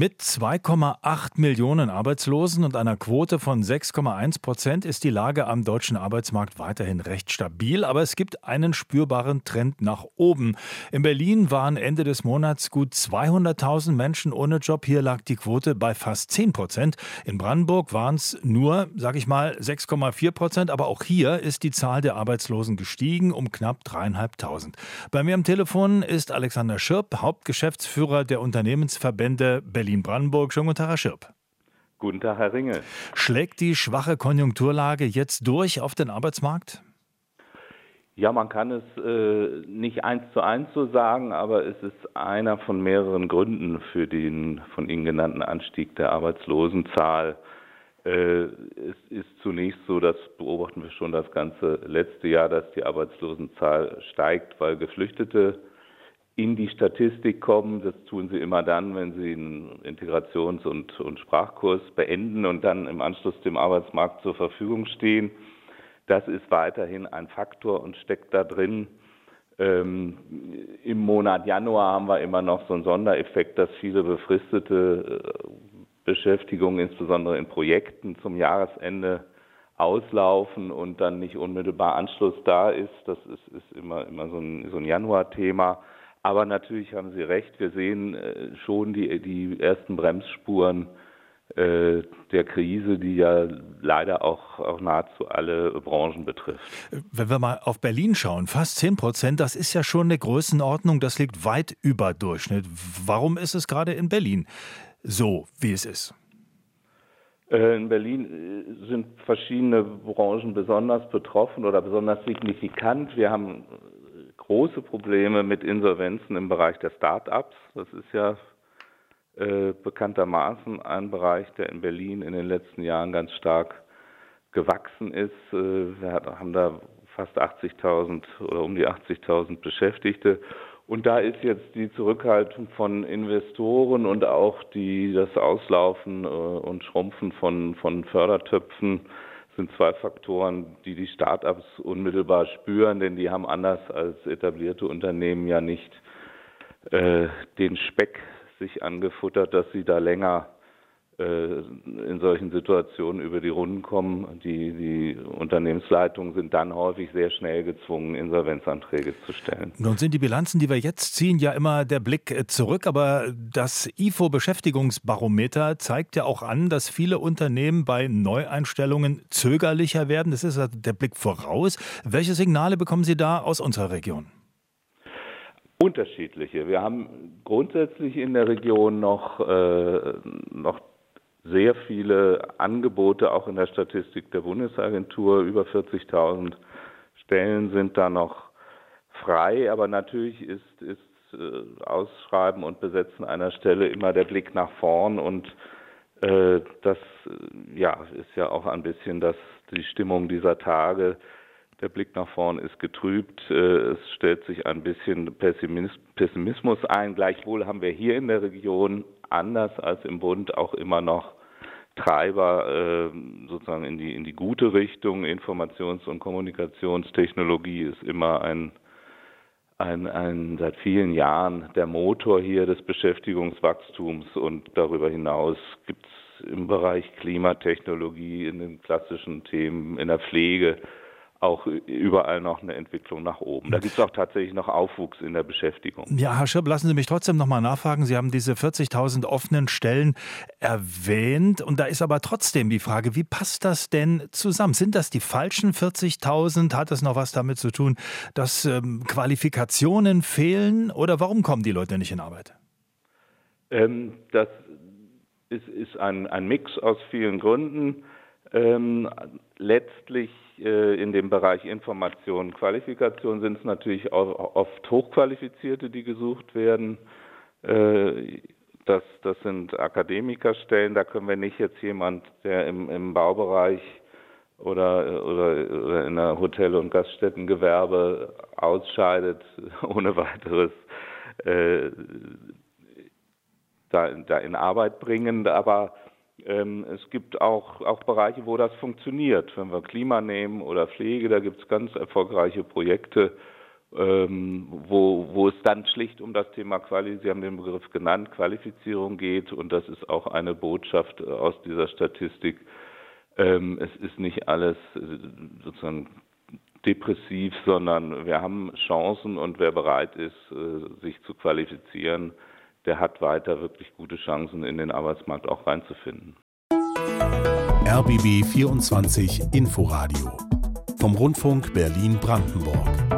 Mit 2,8 Millionen Arbeitslosen und einer Quote von 6,1 Prozent ist die Lage am deutschen Arbeitsmarkt weiterhin recht stabil, aber es gibt einen spürbaren Trend nach oben. In Berlin waren Ende des Monats gut 200.000 Menschen ohne Job. Hier lag die Quote bei fast 10 Prozent. In Brandenburg waren es nur, sag ich mal, 6,4 Prozent, aber auch hier ist die Zahl der Arbeitslosen gestiegen um knapp dreieinhalbtausend. Bei mir am Telefon ist Alexander Schirp, Hauptgeschäftsführer der Unternehmensverbände Berlin-Brandenburg. Schönen guten Tag, Herr Schirp. Guten Tag, Herr Ringel. Schlägt die schwache Konjunkturlage jetzt durch auf den Arbeitsmarkt? Ja, man kann es äh, nicht eins zu eins so sagen, aber es ist einer von mehreren Gründen für den von Ihnen genannten Anstieg der Arbeitslosenzahl. Äh, es ist zunächst so, das beobachten wir schon das ganze letzte Jahr, dass die Arbeitslosenzahl steigt, weil Geflüchtete in die Statistik kommen. Das tun sie immer dann, wenn sie einen Integrations- und, und Sprachkurs beenden und dann im Anschluss dem Arbeitsmarkt zur Verfügung stehen. Das ist weiterhin ein Faktor und steckt da drin. Ähm, Im Monat Januar haben wir immer noch so einen Sondereffekt, dass viele befristete äh, Beschäftigungen, insbesondere in Projekten zum Jahresende, auslaufen und dann nicht unmittelbar Anschluss da ist. Das ist, ist immer, immer so ein, so ein Januar-Thema. Aber natürlich haben Sie recht, wir sehen äh, schon die, die ersten Bremsspuren äh, der Krise, die ja leider auch, auch nahezu alle Branchen betrifft. Wenn wir mal auf Berlin schauen, fast 10 Prozent, das ist ja schon eine Größenordnung, das liegt weit über Durchschnitt. Warum ist es gerade in Berlin so, wie es ist? Äh, in Berlin sind verschiedene Branchen besonders betroffen oder besonders signifikant. Wir haben große Probleme mit Insolvenzen im Bereich der Start-ups. Das ist ja äh, bekanntermaßen ein Bereich, der in Berlin in den letzten Jahren ganz stark gewachsen ist. Äh, wir haben da fast 80.000 oder um die 80.000 Beschäftigte. Und da ist jetzt die Zurückhaltung von Investoren und auch die, das Auslaufen äh, und Schrumpfen von, von Fördertöpfen sind zwei Faktoren, die die Start-ups unmittelbar spüren, denn die haben anders als etablierte Unternehmen ja nicht äh, den Speck sich angefuttert, dass sie da länger in solchen Situationen über die Runden kommen. Die, die Unternehmensleitungen sind dann häufig sehr schnell gezwungen, Insolvenzanträge zu stellen. Nun sind die Bilanzen, die wir jetzt ziehen, ja immer der Blick äh, zurück, aber das IFO-Beschäftigungsbarometer zeigt ja auch an, dass viele Unternehmen bei Neueinstellungen zögerlicher werden. Das ist der Blick voraus. Welche Signale bekommen Sie da aus unserer Region? Unterschiedliche. Wir haben grundsätzlich in der Region noch, äh, noch sehr viele Angebote, auch in der Statistik der Bundesagentur. Über 40.000 Stellen sind da noch frei, aber natürlich ist, ist äh, Ausschreiben und Besetzen einer Stelle immer der Blick nach vorn und äh, das äh, ja, ist ja auch ein bisschen das, die Stimmung dieser Tage. Der Blick nach vorn ist getrübt. Äh, es stellt sich ein bisschen Pessimismus ein. Gleichwohl haben wir hier in der Region anders als im Bund auch immer noch Treiber äh, sozusagen in die in die gute Richtung. Informations- und Kommunikationstechnologie ist immer ein ein, ein seit vielen Jahren der Motor hier des Beschäftigungswachstums und darüber hinaus gibt es im Bereich Klimatechnologie in den klassischen Themen in der Pflege auch überall noch eine Entwicklung nach oben. Da gibt es auch tatsächlich noch Aufwuchs in der Beschäftigung. Ja, Herr Schirp, lassen Sie mich trotzdem noch mal nachfragen. Sie haben diese 40.000 offenen Stellen erwähnt und da ist aber trotzdem die Frage, wie passt das denn zusammen? Sind das die falschen 40.000? Hat das noch was damit zu tun, dass ähm, Qualifikationen fehlen oder warum kommen die Leute nicht in Arbeit? Ähm, das ist, ist ein, ein Mix aus vielen Gründen. Ähm, letztlich äh, in dem Bereich Information, Qualifikation sind es natürlich auch oft Hochqualifizierte, die gesucht werden. Äh, das, das sind Akademikerstellen, da können wir nicht jetzt jemand, der im, im Baubereich oder, oder, oder in der Hotel- und Gaststättengewerbe ausscheidet, ohne weiteres äh, da, da in Arbeit bringen. Aber es gibt auch, auch Bereiche, wo das funktioniert. Wenn wir Klima nehmen oder Pflege, da gibt es ganz erfolgreiche Projekte, ähm, wo, wo es dann schlicht um das Thema Quali, Sie haben den Begriff genannt, Qualifizierung geht und das ist auch eine Botschaft äh, aus dieser Statistik. Ähm, es ist nicht alles äh, sozusagen depressiv, sondern wir haben Chancen und wer bereit ist, äh, sich zu qualifizieren, der hat weiter wirklich gute Chancen, in den Arbeitsmarkt auch reinzufinden. RBB 24 Inforadio vom Rundfunk Berlin-Brandenburg.